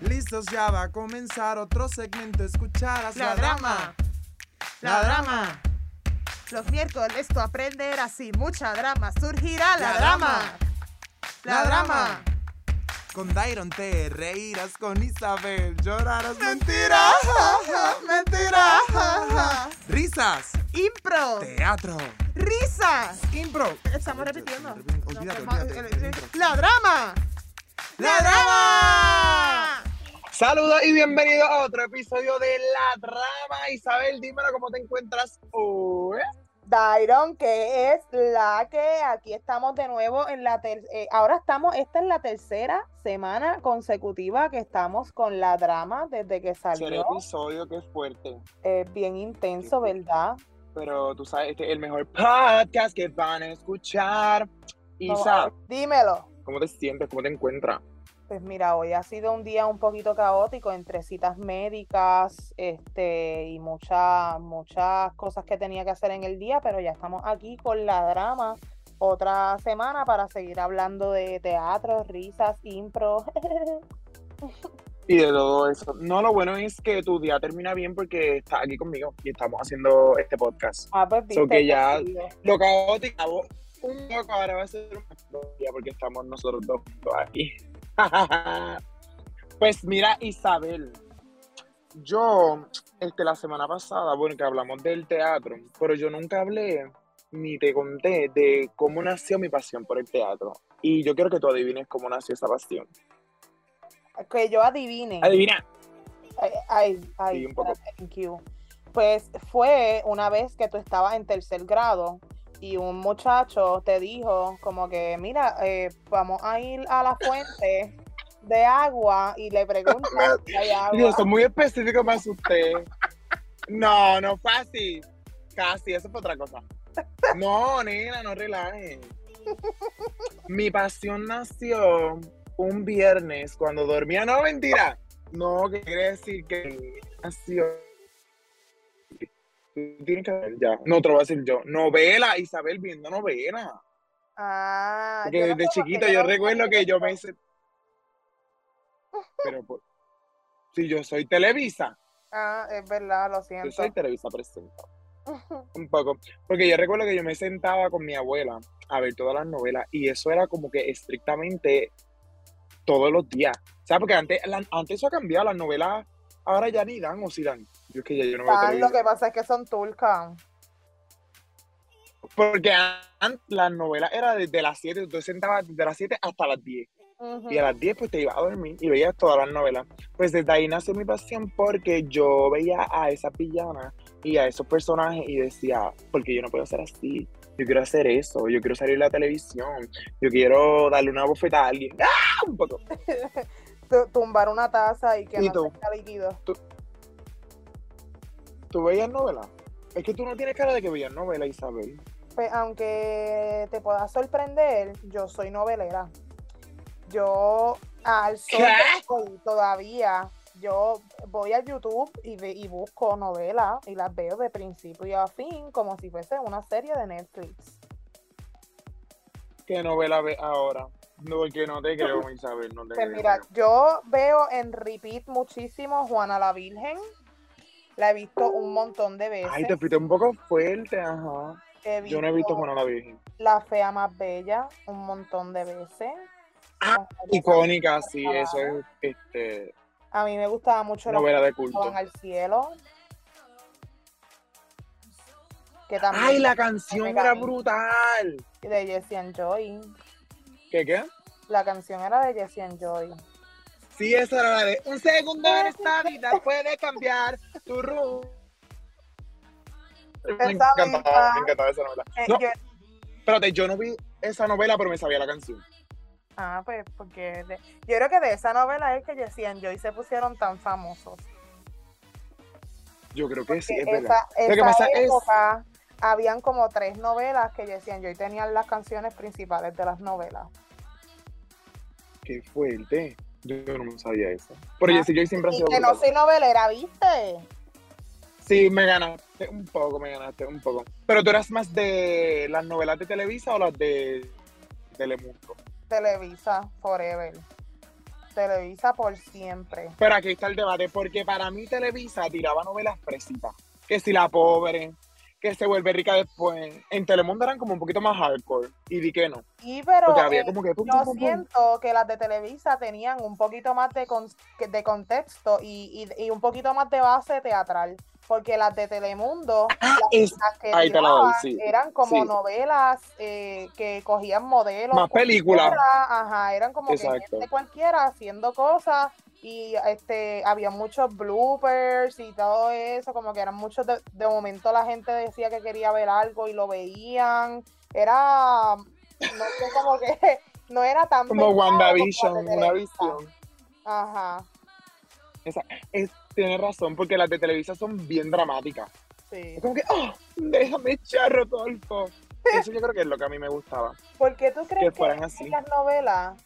Listos, ya va a comenzar otro segmento. Escucharás la, La drama. La drama. Los miércoles tú aprenderás y mucha drama. Surgirá la, La drama. La drama. Con Dairon te reirás, con Isabel llorarás. Mentira, mentira. Risas, Impro. teatro, Risas. impro. Estamos repitiendo. Olvídate. La drama. ¡La drama! Saludos y bienvenidos a otro episodio de La Drama. Isabel, dímelo cómo te encuentras hoy. Dairon, que es la que aquí estamos de nuevo en la ter- eh, ahora estamos, esta es la tercera semana consecutiva que estamos con la drama desde que salió. episodio que es fuerte. Es bien intenso, ¿verdad? Pero tú sabes, este es el mejor podcast que van a escuchar. Isa, No, dímelo. ¿cómo te sientes? ¿Cómo te encuentras? Pues mira, hoy ha sido un día un poquito caótico entre citas médicas, este, y muchas, muchas cosas que tenía que hacer en el día, pero ya estamos aquí con la drama otra semana para seguir hablando de teatro, risas, impro. Y de todo eso. No, lo bueno es que tu día termina bien porque estás aquí conmigo y estamos haciendo este podcast. Ah, pues So viste, que ya- sí. Lo caótico, un poco ahora va a ser un día porque estamos nosotros dos aquí. pues mira, Isabel, yo, este, la semana pasada, bueno, que hablamos del teatro, pero yo nunca hablé ni te conté de cómo nació mi pasión por el teatro. Y yo quiero que tú adivines cómo nació esa pasión. Que yo adivine. Adivina. Ay, ay, ay, Sí, un poco. thank you. Pues fue una vez que tú estabas en tercer grado y un muchacho te dijo como que, mira, eh, vamos a ir a la fuente de agua y le preguntas si hay agua. Dios, son muy específicos, me asusté. No, no fue así. Casi, eso fue otra cosa. No, nena, no relajes. Mi pasión nació un viernes cuando dormía. No, mentira. No, quiere decir que nació. Tú Tienes que ver ya. No te lo voy a decir yo. Novela, Isabel viendo novela. Ah, Porque yo no desde qué chiquito yo yo no recuerdo que yo me hice. Pero por- si yo soy Televisa. Ah, es verdad, lo Yo siento. soy Televisa Presenta. Un poco. Porque yo recuerdo que yo me sentaba con mi abuela a ver todas las novelas y eso era como que estrictamente todos los días. O sea, porque antes, la- antes eso ha cambiado, las novelas ahora ya ni dan o si dan. Yo es que ya yo no veo Ah, lo que pasa es que son turcas. Porque antes las novelas eran desde las 7, tú sentabas desde las 7 hasta las 10. Ujú. Y a las 10 pues te ibas a dormir y veías todas las novelas. Pues desde ahí nació mi pasión porque yo veía a esas villanas y a esos personajes y decía, porque yo no puedo ser así. Yo quiero hacer eso, yo quiero salir a la televisión, yo quiero darle una bofetada a alguien. ¡Ah! Un poco. Tu- Tumbar una taza y que ¿Y no tú? tenga líquido. ¿Tú veías novelas? Es que tú no tienes cara de que veías novelas, Isabel. Pues aunque te pueda sorprender, yo soy novelera. Yo al sol todavía, yo voy a YouTube y, ve- y busco novelas y las veo de principio a fin como si fuese una serie de Netflix. ¿Qué novela ves ahora? No, porque no te creo, Isabel, no te Pues creo. mira, yo veo en repeat muchísimo Juana la Virgen. La he visto un montón de veces. Ay, te fuiste un poco fuerte, ajá. Yo no he visto Juana la Virgen. La Fea Más Bella un montón de veces. Ah, Icónica, sí, eso es este, A mí me gustaba mucho novela de culto. van al cielo. Que también Ay, la canción era brutal. de Jesse and Joy. ¿Qué qué? La canción era de Jesse and Joy. Sí, esa era la de un segundo en esta vida puede cambiar tu rumbo. Me encantaba, misma. me encantaba esa novela. Eh, No, yo- espérate, yo no vi esa novela, pero me sabía la canción. ah, pues porque de- yo creo que de esa novela es que Jesse and Joy se pusieron tan famosos. Yo creo que sí, es verdad. esa, Lo que esa pasa es- época habían como tres novelas que Jesse and Joy tenían las canciones principales de las novelas. Qué fuerte. Yo no sabía eso. Pero Ah, Joy siempre Y sido que no soy novelera, ¿viste? Sí, me ganaste un poco, me ganaste un poco. Pero tú eras más de las novelas de Televisa o las de Telemundo. Televisa, Forever. Televisa por siempre. Pero aquí está el debate, porque para mí Televisa tiraba novelas fresitas. Que si la pobre, que se vuelve rica después. En Telemundo eran como un poquito más hardcore. Y di que no. Y pero había eh, como que. pum, yo pum, pum, pum. siento que las de Televisa tenían un poquito más de, con- de contexto y, y- y un poquito más de base teatral. Porque las de Telemundo, Ah, las, que ahí te la doy, tiraban sí, eran como sí. novelas eh, que cogían modelos. Más películas. Ajá, eran como que gente cualquiera haciendo cosas y este había muchos bloopers y todo eso, como que eran muchos de, de momento la gente decía que quería ver algo y lo veían. Era no sé como que no era tan Como WandaVision, una visión. Ajá, Es, tienes razón, porque las de Televisa son bien dramáticas. sí. Es como que, oh, déjame echar Rodolfo. Eso yo creo que es lo que a mí me gustaba. ¿Por qué tú crees que, fueran así. en las novelas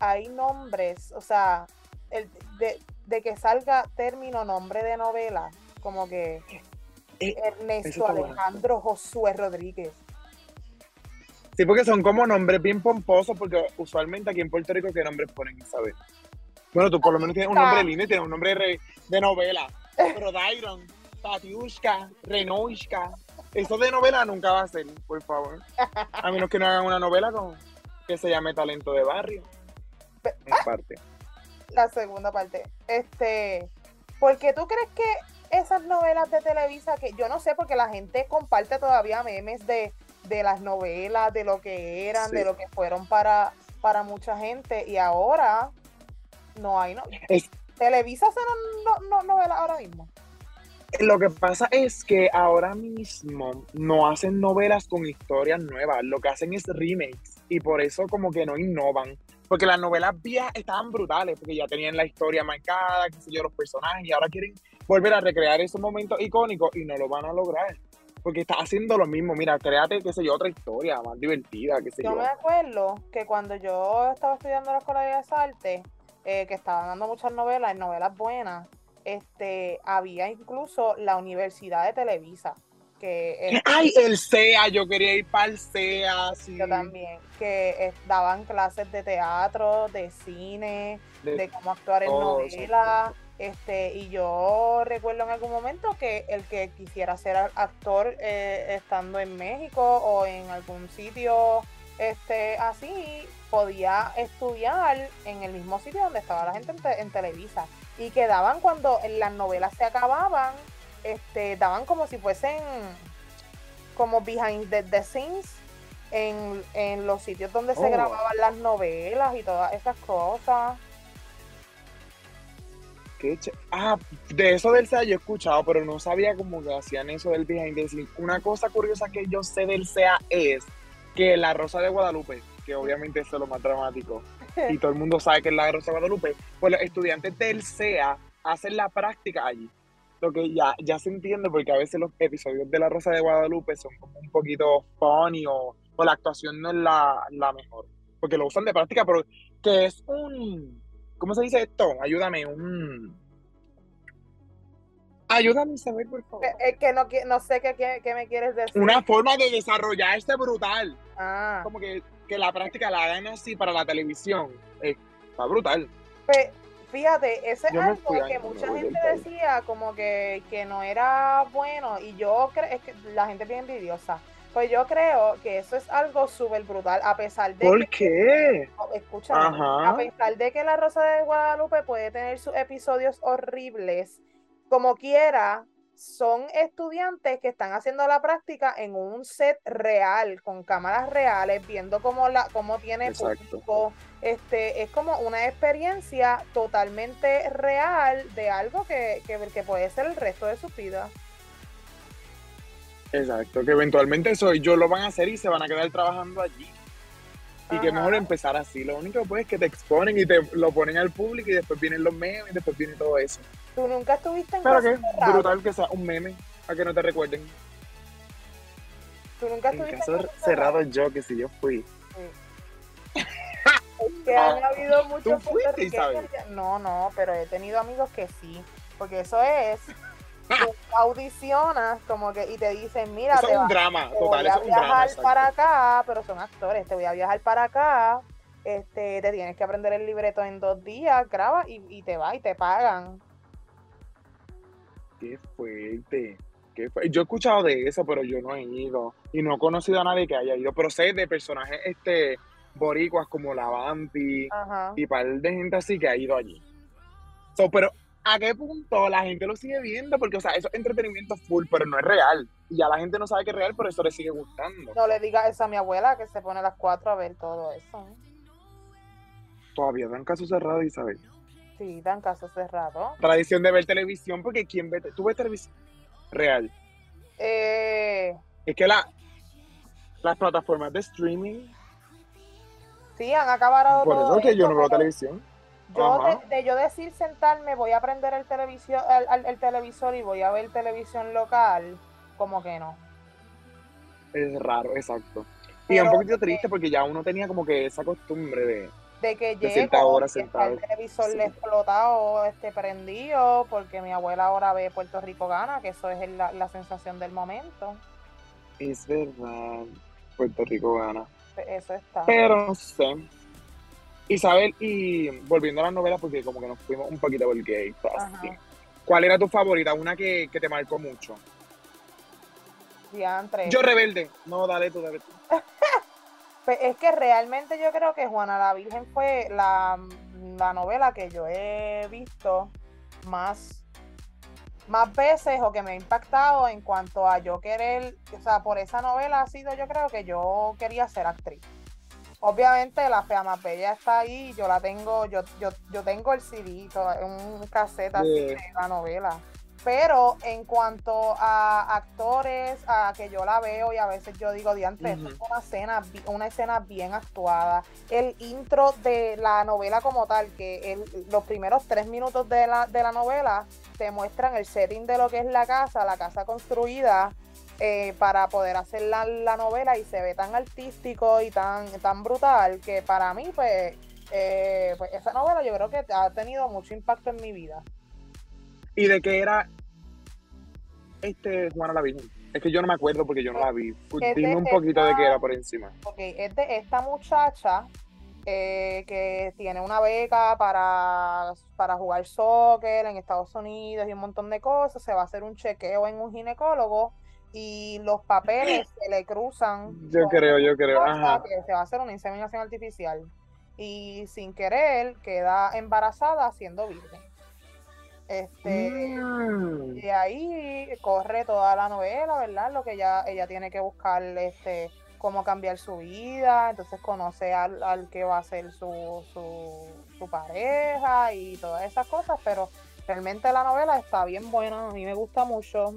hay nombres, o sea, el, de, de que salga término nombre de novela, como que Eh, Ernesto bueno. Alejandro Josué Rodríguez? Sí, porque son como nombres bien pomposos, porque usualmente aquí en Puerto Rico, ¿qué nombres ponen, Isabel? Bueno, tú por lo menos tienes un nombre lindo y tienes un nombre re- de novela. Pero Dairon, Patiushka, Renoishka, eso de novela nunca va a ser, por favor. A menos que no hagan una novela con, que se llame Talento de Barrio. En parte. La segunda parte. Este, ¿por qué tú crees que esas novelas de Televisa, que yo no sé, porque la gente comparte todavía memes de, de las novelas, de lo que eran, Sí. de lo que fueron para, para mucha gente, y ahora no hay no. Es- Televisa hace no, no, no- novelas ahora mismo. Lo que pasa es que ahora mismo no hacen novelas con historias nuevas, lo que hacen es remakes y por eso como que no innovan. Porque las novelas viejas estaban brutales, porque ya tenían la historia marcada, qué sé yo, los personajes, y ahora quieren volver a recrear esos momentos icónicos y no lo van a lograr. Porque está haciendo lo mismo, mira, créate, qué sé yo, otra historia más divertida, qué sé Yo yo. me acuerdo que cuando yo estaba estudiando en la Escuela de Bellas Artes, eh, que estaban dando muchas novelas, novelas buenas, este, había incluso la Universidad de Televisa, que es- Ay, el SEA, yo quería ir para el SEA, sí. yo también, que daban clases de teatro, de cine, De- de cómo actuar en novelas. Este, y yo recuerdo en algún momento que el que quisiera ser actor eh, estando en México o en algún sitio este, así, podía estudiar en el mismo sitio donde estaba la gente en, te- en Televisa. Y que daban cuando las novelas se acababan, este, daban como si fuesen como behind the, the scenes en, en los sitios donde se Oh. grababan las novelas y todas esas cosas. Qué ah, de eso del SEA yo he escuchado, pero no sabía cómo hacían eso del behind the scenes. Una cosa curiosa que yo sé del SEA es que la Rosa de Guadalupe, que obviamente es lo más dramático, y todo el mundo sabe que es la Rosa de Guadalupe, pues los estudiantes del SEA hacen la práctica allí. Lo que ya, ya se entiende porque a veces los episodios de la Rosa de Guadalupe son como un poquito funny o, o la actuación no es la, la mejor. Porque lo usan de práctica, pero que es un... ¿Cómo se dice esto? Ayúdame, un... Ayúdame, Isabel, por favor. Es que no, no sé qué, qué- qué me quieres decir. Una forma de desarrollarse brutal. Ah, Como que, que la práctica la hagan así para la televisión. eh, está brutal. Pe- fíjate, eso es algo que mucha gente decía como que, que no era bueno y yo creo, es que la gente es bien envidiosa. Pues yo creo que eso es algo súper brutal, a pesar de ¿Por que, qué? escúchame, Ajá. a pesar de que La Rosa de Guadalupe puede tener sus episodios horribles, como quiera, son estudiantes que están haciendo la práctica en un set real, con cámaras reales, viendo cómo, la, cómo tiene Exacto. público. Este, es como una experiencia totalmente real de algo que, que, que puede ser el resto de su vida. Exacto, que eventualmente eso ellos lo van a hacer y se van a quedar trabajando allí. Y que Ajá. mejor empezar así. Lo único pues es que te exponen y te lo ponen al público y después vienen los memes y después viene todo eso. Tú nunca estuviste en Pero que cerrado. brutal que sea un meme, a que no te recuerden. Tú nunca En estuviste caso en caso cerrado yo, que si yo fui. Es que han habido muchos fuiste, puertorriqueños Isabel? que- No, no, pero he tenido amigos que sí. Porque eso es. tú audicionas como que y te dicen, mira, Eso te, es va- un drama, te total, voy a eso es un drama. viajar para acá, pero son actores, te voy a viajar para acá este, te tienes que aprender el libreto en dos días, grabas y, y te va y te pagan. Qué fuerte. Qué fu- Yo he escuchado de eso, pero yo no he ido. Y no he conocido a nadie que haya ido. Pero sé de personajes este, boricuas como la Vampi Ajá. y par de gente así que ha ido allí. So, pero, ¿a qué punto la gente lo sigue viendo? Porque, o sea, eso es entretenimiento full, pero no es real. Y ya la gente no sabe que es real, pero eso le sigue gustando. No le digas eso a mi abuela que se pone a las cuatro a ver todo eso. Todavía dan caso cerrado, Isabel. Sí, dan caso cerrado. Tradición de ver televisión, porque ¿quién ve? ¿Tú ves televisión? Real. Eh, Es que la, las plataformas de streaming, sí, han acabado por eso es que yo no veo televisión. Yo de, de yo decir sentarme, voy a prender el televisor, el, el- el televisor y voy a ver televisión local, como que no. Es raro, exacto. Y es un poquito triste porque ya uno tenía como que esa costumbre de... De que llego hora y está sentado. el televisor Sí. le explotado, este prendido, porque mi abuela ahora ve Puerto Rico gana, que eso es el- la, la sensación del momento. Es verdad, Puerto Rico gana. Eso está. Pero no sé. Isabel, y volviendo a las novelas, porque como que nos fuimos un poquito por el gay. Ajá. ¿Cuál era tu favorita? Una que, que te marcó mucho. Diantre. Yo rebelde. No, dale tú, dale tú. Pues es que realmente yo creo que Juana la Virgen fue la, la novela que yo he visto más, más veces o que me ha impactado en cuanto a yo querer, o sea, por esa novela ha sido yo creo que yo quería ser actriz. Obviamente la fea más bella está ahí, yo la tengo, yo, yo, yo tengo el CD, un cassette así Sí. de la novela. Pero en cuanto a actores, a que yo la veo y a veces yo digo, diantre, esto Ujú. es una escena, una escena bien actuada. El intro de la novela como tal, que el- los primeros tres minutos de la, de la novela te muestran el setting de lo que es la casa, la casa construida eh, para poder hacer la, la novela y se ve tan artístico y tan, tan brutal que para mí, pues, eh, pues esa novela yo creo que ha tenido mucho impacto en mi vida. ¿Y de qué era este Juana la Virgen? Es que yo no me acuerdo porque yo no la vi. Dime un poquito de qué era por encima. Ok, es de esta muchacha eh, que tiene una beca para, para jugar soccer en Estados Unidos y un montón de cosas. Se va a hacer un chequeo en un ginecólogo y los papeles se le cruzan. Yo creo, yo creo. Ajá. que se va a hacer una inseminación artificial. Y sin querer queda embarazada siendo virgen. Este, Mm. y ahí corre toda la novela, ¿verdad? Lo que ella, ella tiene que buscar este cómo cambiar su vida, entonces conoce al, al que va a ser su, su, su pareja y todas esas cosas, pero realmente la novela está bien buena, a mí me gusta mucho.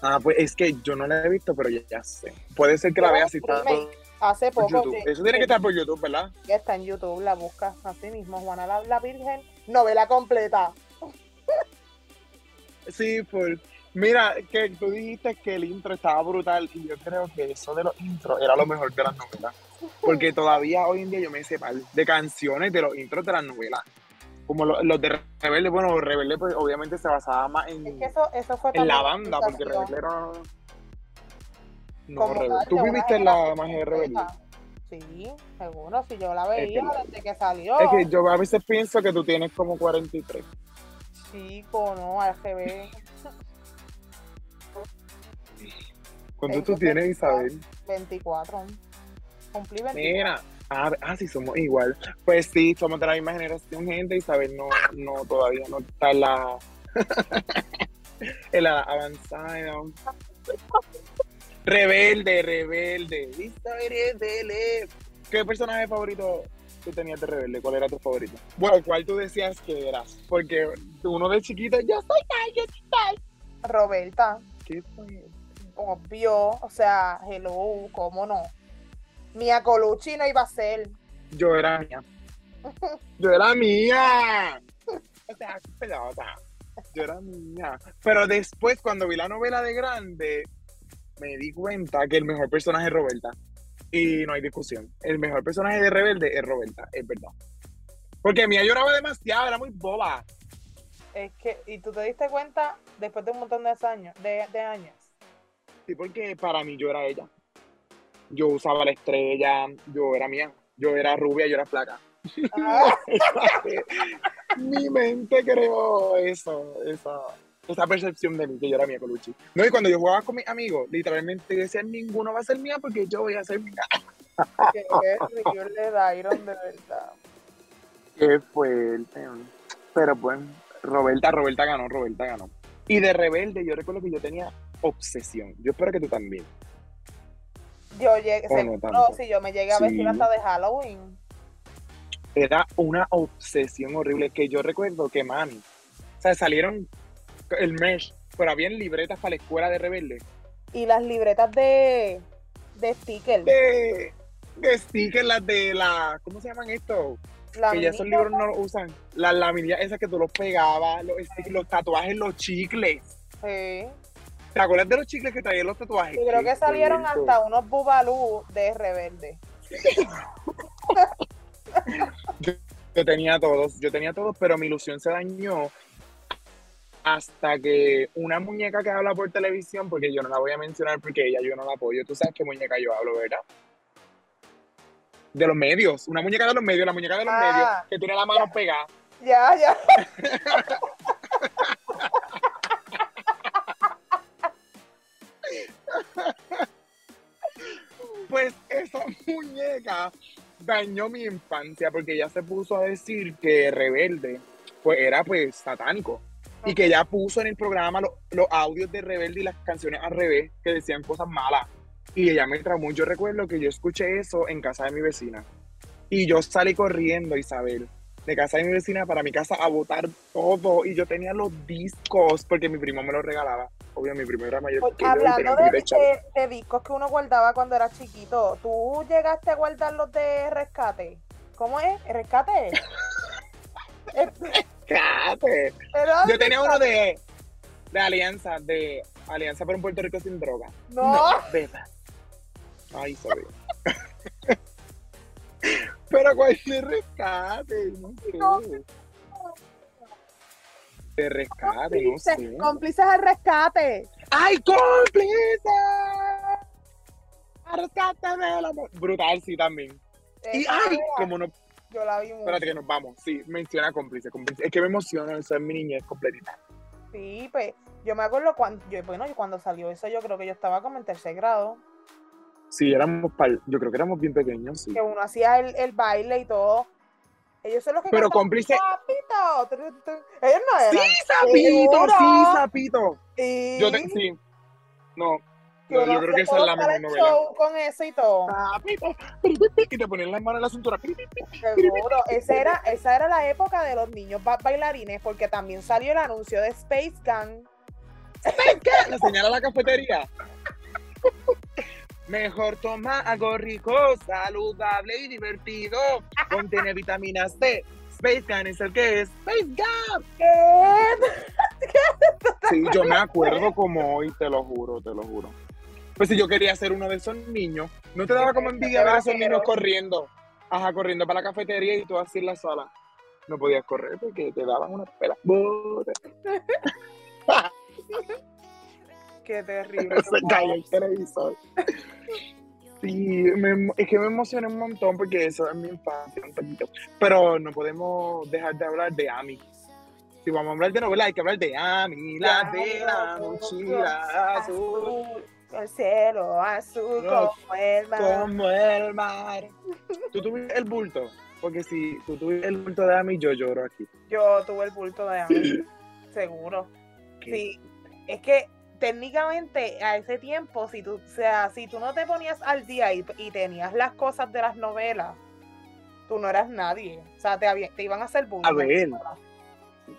Ah, pues es que yo no la he visto, pero ya, ya sé. Puede ser que la Pero vea es si está. Hace poco YouTube. Eso tiene que estar por YouTube, ¿verdad? que está en YouTube, la buscas así mismo, Juana la, la Virgen, novela completa. Sí, full. Mira, que tú dijiste que el intro estaba brutal y yo creo que eso de los intros era lo mejor de las novelas. Porque todavía hoy en día yo me mal de canciones de los intros de las novelas. Como lo- los, de Rebelde, bueno, Rebelde pues obviamente se basaba más en, Es que eso, eso fue en la banda, porque. Rebelde era... No, Rebelde. ¿Tú viviste la magia de Rebelde? Sí, seguro, si yo la veía desde que salió. Es que yo a veces pienso que tú tienes como 43. Chico, no, al revés. ¿Cuánto tú tienes, Isabel? 24. Cumplí 24. Mira, ah, ah, sí, somos igual. Pues sí, somos de la misma generación, gente. Isabel no, no todavía no está en la, en la avanzada. Rebelde, rebelde. Rebelde. ¿Qué personaje favorito tú tenías de rebelde? ¿Cuál era tu favorito? Bueno, ¿cuál tú decías que eras? Porque uno de chiquita, yo soy tal, yo soy tal. Roberta, ¿Qué fue? obvio, o sea, hello, ¿cómo no? Mia Colucci no iba a ser. Yo era mía. Yo era mía. O sea, qué pelota. Yo era mía. Pero después, cuando vi la novela de grande, me di cuenta que el mejor personaje es Roberta. Y no hay discusión. El mejor personaje de Rebelde es Roberta, es verdad. Porque Mía lloraba demasiado, era muy boba. Es que, y tú te diste cuenta después de un montón de años, de, de años. Sí, porque para mí yo era ella. Yo usaba la estrella, yo era mía. Yo era rubia, yo era flaca. Ah, Mi mente creó eso, esa, esa percepción de mí, que yo era mía Colucci. No, y cuando yo jugaba con mis amigos, literalmente decían, ninguno va a ser mía porque yo voy a ser mía. qué horrible Dairon, de verdad. Qué fuerte. Pero pues, Roberta, Roberta ganó, Roberta ganó. Y de rebelde, yo recuerdo que yo tenía obsesión. Yo espero que tú también. Yo llegué, no tanto. si yo me llegué a vestir Sí. hasta de Halloween. Era una obsesión horrible que yo recuerdo que mami, o sea, salieron el mesh, pero habían libretas para la escuela de rebelde. Y las libretas de, de stickers. De, de stickers, las de la, ¿cómo se llaman esto? La que ya esos libros no los usan. Las laminillas esas que tú los pegabas, los, tatuajes, los chicles. sí. ¿Te acuerdas de los chicles que traían los tatuajes? Yo creo que salieron hasta unos bubalú de rebelde. Yo tenía todos, yo tenía todos, pero mi ilusión se dañó hasta que una muñeca que habla por televisión, porque yo no la voy a mencionar porque ella yo no la apoyo. Tú sabes qué muñeca yo hablo, ¿verdad? De los medios, una muñeca de los medios, la muñeca de los Ah. medios, que tiene la mano pegada. Ya, ya. Pues esa muñeca dañó mi infancia porque ella se puso a decir que Rebelde pues era pues satánico y que ella puso en el programa lo- los audios de Rebelde y las canciones al revés que decían cosas malas y ella me traumó. Yo recuerdo que yo escuché eso en casa de mi vecina y yo salí corriendo, Isabel, de casa de mi vecina para mi casa a botar todo y yo tenía los discos porque mi primo me los regalaba. Obvio, mi primo era mayor Pues, que yo y tenía hablando de, de chavo. de- de discos que uno guardaba cuando era chiquito, ¿tú llegaste a guardar los de rescate? ¿Cómo es? ¿Rescate? Cállate. ¿Era de Yo tenía uno de, de Alianza, de Alianza por un Puerto Rico sin droga. No. beba. Ay, sorry. Pero cuál de rescate, no sé. No. De rescate, no Cómplices, sé. cómplices al rescate. ¡Ay, cómplice! ¡A rescate del amor! Brutal, sí, también. Y ay, como no. Yo la vi mucho. Espérate que nos vamos. Sí, menciona cómplice. cómplice. Es que me emociona, eso es mi niñez completita. Sí, pues yo me acuerdo cuando, yo, bueno, cuando salió eso, yo creo que yo estaba como en tercer grado, Sí, éramos, pal- yo creo que éramos bien pequeños, sí. que uno hacía el, el baile y todo. Ellos son los que Pero cómplice. Tru. Ellos no eran. Sí, sapito, sí, sapito. Y Yo te, sí. No, no, yo creo que esa es la mejor el novela. show con eso y todo. Y te ponían las manos en la cintura. Seguro. Esa era, esa era la época de los niños ba- bailarines, porque también salió el anuncio de Space Gang. ¿Qué? Le señala la cafetería. Mejor toma algo rico, saludable y divertido. Contiene vitaminas C. Space Gun es el que es. Space Gun. ¿Qué? Sí, yo me acuerdo como hoy, te lo juro, te lo juro. Pues si yo quería ser uno de esos niños, ¿no te daba como envidia ver a esos niños corriendo? Ajá, corriendo para la cafetería y tú así en la sala. No podías correr porque te daban una pela. Qué terrible. Se cayó el televisor. Sí, me- es que me emocioné un montón porque eso es mi infancia un poquito. Pero no podemos dejar de hablar de Ami. Si vamos a hablar de novela, hay que hablar de Ami, la de la mochila azul, El cielo azul No, como el mar. como el mar. ¿Tú tuviste el bulto? Porque si tú tuviste el bulto de Ami, yo lloro aquí. Yo tuve el bulto de Ami, seguro. Sí, es que técnicamente a ese tiempo, si tú, o sea, si tú no te ponías al día y, y tenías las cosas de las novelas, tú no eras nadie. O sea, te, había- te iban a hacer bullying. A ver,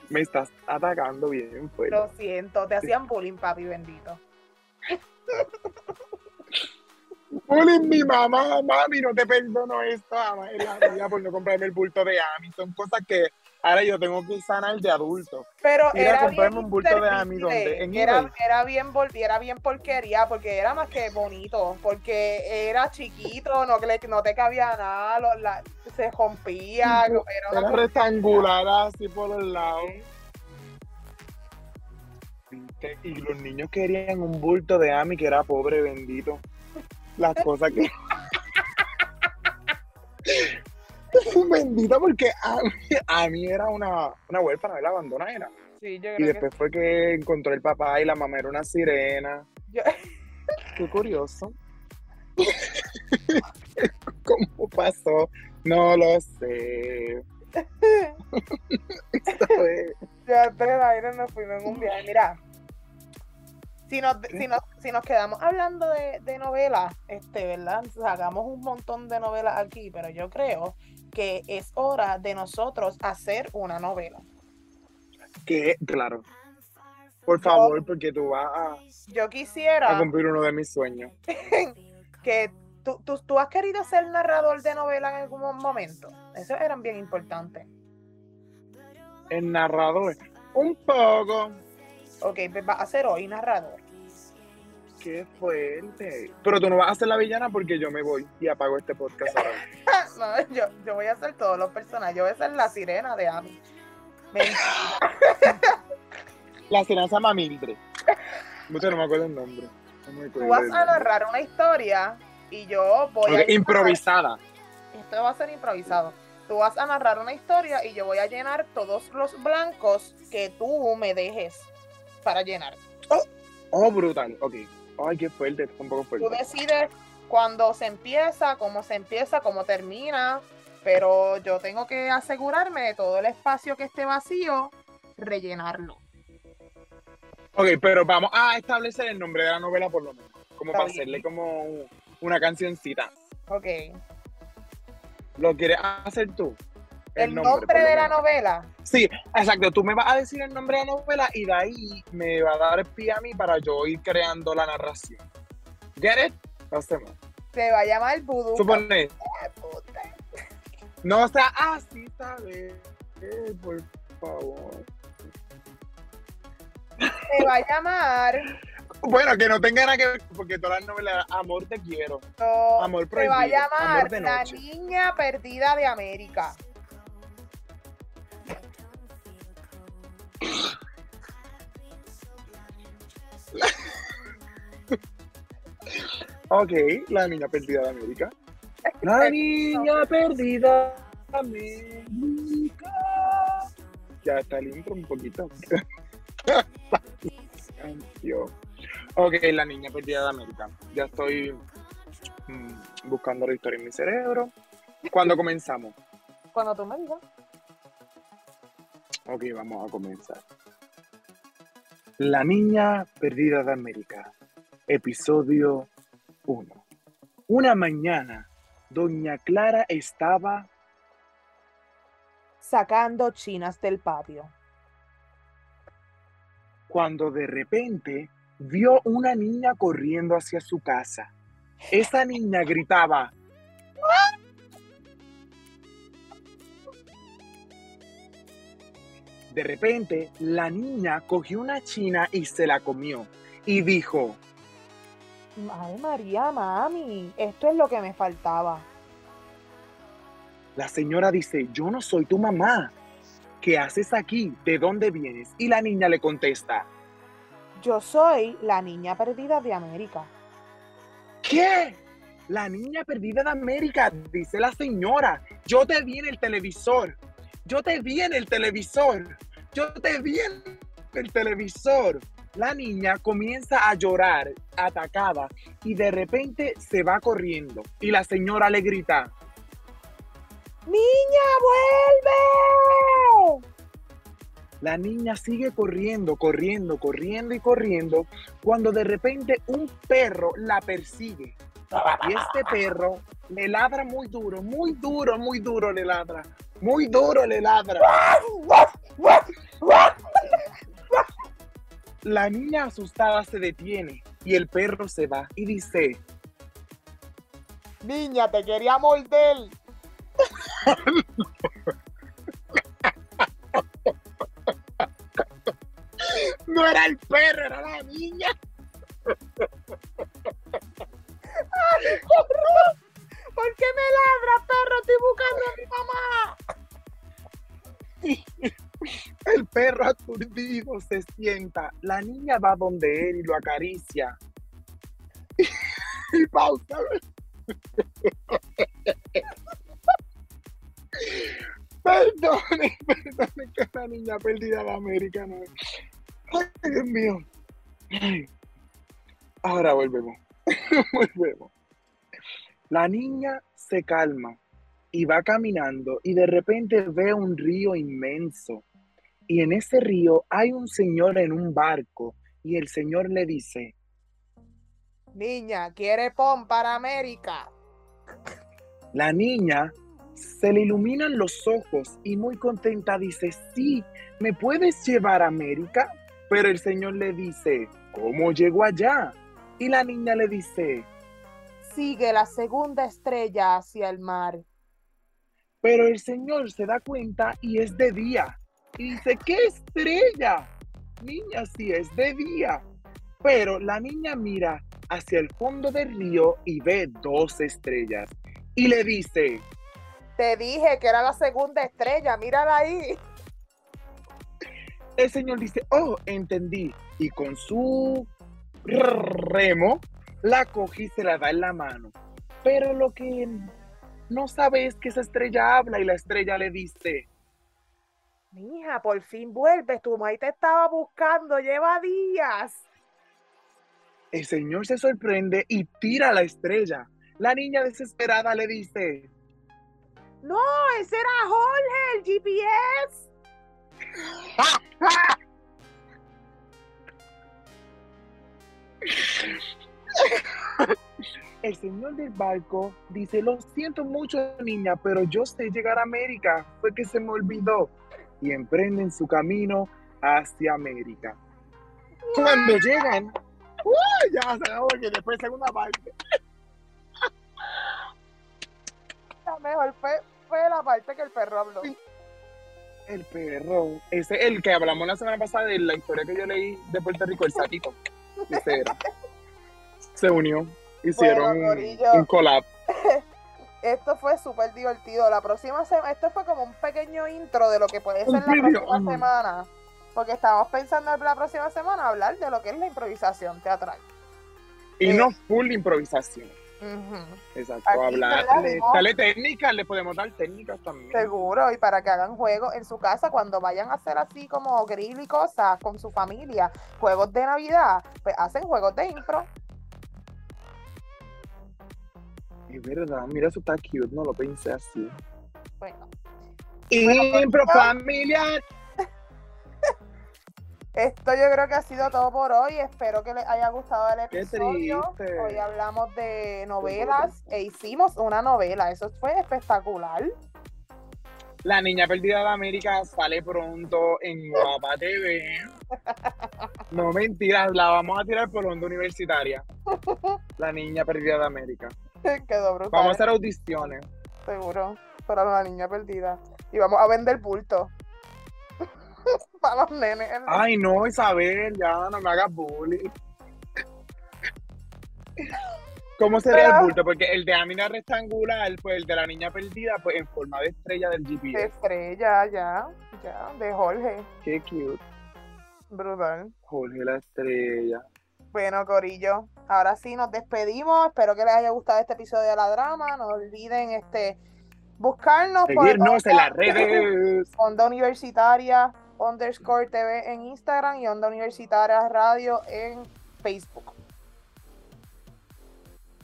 me estás atacando bien fuerte. Lo siento, te hacían bullying, papi bendito. Bullying mi mamá, mami, no te perdono esto jamás en la vida por no comprarme el bulto de Ami. Son cosas que ahora yo tengo que sanar de adulto. Pero Ir a era comprarme bien un bulto de Ami, inservible. ¿dónde? ¿En era, bien era bien porquería, porque era más que bonito, porque era chiquito, no, no te cabía nada, lo- la- se rompía, era una Era cosa- rectangular así por los lados. Y los niños querían un bulto de Ami que era pobre, bendito. Las cosas que. Bendito, porque a mí, a mí era una, una huérfana, la abandonada. Sí, yo Y que después fue que encontró el papá y la mamá era una sirena. yo- Qué curioso. ¿Cómo pasó? No lo sé. Esto es- Ya tres aires nos fuimos en un viaje. Mira, si nos, si nos, si nos quedamos hablando de, de novelas, este, ¿verdad? Sacamos un montón de novelas aquí, pero yo creo que es hora de nosotros hacer una novela. que, claro. Por favor, porque tú vas a, Yo a quisiera cumplir uno de mis sueños. que tú, tú, tú has querido ser narrador de novela en algún momento. Esos eran bien importantes. El narrador. Un poco. Ok, pues vas a ser hoy narrador. Qué fuerte. Pero tú no vas a ser la villana porque yo me voy y apago este podcast ahora. No, yo, yo voy a hacer todos los personajes. Yo voy a ser la sirena de Ami. La sirena se llama Mildred. Mucho no me acuerdo el nombre. No me acuerdo Tú vas a narrar una historia y yo voy a. improvisada. Esto va a ser improvisado. Tú vas a narrar una historia y yo voy a llenar todos los blancos que tú me dejes para llenar. Oh, brutal. Ok. Ay, qué fuerte. Está un poco Tú fuerte. decides cuándo se empieza, cómo se empieza, cómo termina, pero yo tengo que asegurarme de todo el espacio que esté vacío, rellenarlo. Ok, pero vamos a establecer el nombre de la novela por lo menos. Como Está para bien. hacerle como un- una cancioncita. Ok. ¿Lo quieres hacer tú? El, nombre de la novela. Sí, exacto. Tú me vas a decir el nombre de la novela y de ahí me va a dar el pie a mí para yo ir creando la narración. ¿Get it? Hacemos. Se va a llamar Voodoo. Supone, Puta. no sea así, ¿sabes? Eh, por favor. Se va a llamar. Bueno, que no tenga nada que ver, porque todas las novelas, amor te quiero. no, Amor se va a prohibido, llamar La. Niña Perdida de América. Ok, la niña perdida de América. La niña perdida de América. Ya está el intro un poquito. Ok, la niña perdida de América. Ya estoy mm, buscando la historia en mi cerebro. ¿Cuándo comenzamos? Cuando tú me digas. Ok, vamos a comenzar. La niña perdida de América, episodio 1. Una mañana, doña Clara estaba... Sacando chinas del patio. cuando de repente vio una niña corriendo hacia su casa. Esa niña gritaba. De repente, la niña cogió una china y se la comió y dijo, Ay, María, mami, esto es lo que me faltaba. la señora dice, yo no soy tu mamá. ¿Qué haces aquí? ¿De dónde vienes? Y la niña le contesta, Yo soy la niña perdida de América. ¿Qué? La niña perdida de América, dice la señora. Yo te vi en el televisor. Yo te vi en el televisor. Yo te vi en el televisor. La niña comienza a llorar, atacada, y de repente se va corriendo. Y la señora le grita, ¡Niña, vuelve! La niña sigue corriendo, corriendo, corriendo y corriendo, cuando de repente un perro la persigue. Y este perro le ladra muy duro, muy duro, muy duro le ladra. Muy duro le ladra. La niña asustada se detiene y el perro se va y dice, Niña, te quería morder. no era el perro, era la niña. ¿Por qué me ladra, perro? Estoy buscando a mi mamá. El perro aturdido se sienta. La niña va donde él y lo acaricia. y pausa. Perdone, perdone que la niña perdida de América no. Ay, Dios mío. Ahora volvemos. volvemos. La niña se calma y va caminando y de repente ve un río inmenso. Y en ese río hay un señor en un barco y el señor le dice, Niña, ¿quiere pon para América? La niña se le iluminan los ojos y muy contenta dice, sí, ¿me puedes llevar a América? Pero el señor le dice, ¿cómo llego allá? Y la niña le dice, Sigue la segunda estrella hacia el mar. pero el señor se da cuenta y es de día. Y dice, ¿qué estrella? Niña, sí es de día. Pero la niña mira hacia el fondo del río y ve dos estrellas. Y le dice, Te dije que era la segunda estrella, mírala ahí. El señor dice, oh, entendí. Y con su remo la coge y se la da en la mano. Pero lo que no sabe es que esa estrella habla y la estrella le dice, Mija, por fin vuelves. Tu mamá te estaba buscando, lleva días. el señor se sorprende y tira la estrella. La niña desesperada le dice, No, ese era Jorge, el GPS. el señor del barco dice, lo siento mucho niña, pero yo sé llegar a América. Fue que se me olvidó. Y emprenden su camino hacia América. Cuando llegan, ¡uh! ya se acabó que después segunda parte. La mejor fue, fue la parte que el perro habló. El perro, ese el que hablamos la semana pasada de la historia que yo leí de Puerto Rico, el satito. Ese era. Se unió, hicieron Bueno, un- corillo. un collab. Esto fue súper divertido. La próxima semana, esto fue como un pequeño intro de lo que puede ser la próxima semana. Porque estamos pensando en la próxima semana hablar de lo que es la improvisación teatral. Y Eh. no full improvisación. Exacto, Aquí, hablar. Dale técnicas, le podemos dar técnicas también. Seguro, y para que hagan juegos en su casa cuando vayan a hacer así como grill y cosas con su familia, juegos de Navidad, pues hacen juegos de impro. Es verdad, mira, eso está cute, no lo pensé así. Bueno, Impro pues, familiar. esto yo creo que ha sido todo por hoy. Espero que les haya gustado el episodio. Hoy hablamos de novelas e hicimos una novela. Eso fue espectacular. La niña perdida de América sale pronto en Guapa TV. No mentiras, la vamos a tirar por onda universitaria. La niña perdida de América. Quedó brutal. Vamos a hacer audiciones. Seguro. Para la niña perdida. Y vamos a vender bulto. Para los nenes. Ay, no, Isabel, ya no me hagas bullying. ¿Cómo sería Pero- el bulto? Porque el de Amina rectangular, pues el de la niña perdida, pues en forma de estrella del De GPS. estrella, ya. Ya. De Jorge. Qué cute. Brutal. Jorge la estrella. Bueno, Corillo, ahora sí nos despedimos. Espero que les haya gustado este episodio de la drama. No olviden este buscarnos Seguirnos en Onda- las redes. Onda Universitaria underscore TV en Instagram y Onda Universitaria Radio en Facebook.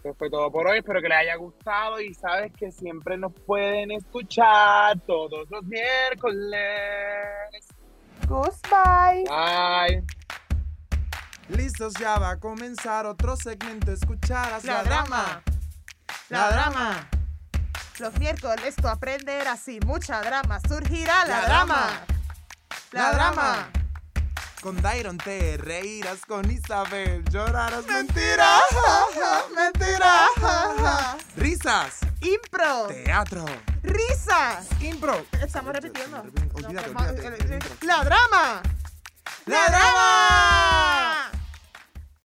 Eso fue todo por hoy. Espero que les haya gustado y sabes que siempre nos pueden escuchar todos los miércoles. Goodbye. Bye. Listos, ya va a comenzar otro segmento. Escucharás la, La drama. La drama. Los miércoles tú aprenderás y mucha drama surgirá La drama. La drama. Con Dairon te reirás, con Isabel llorarás. Mentira, mentira. Risas, Impro. teatro, Risas. impro. Estamos repitiendo. Olvídate. La drama. ¡La drama!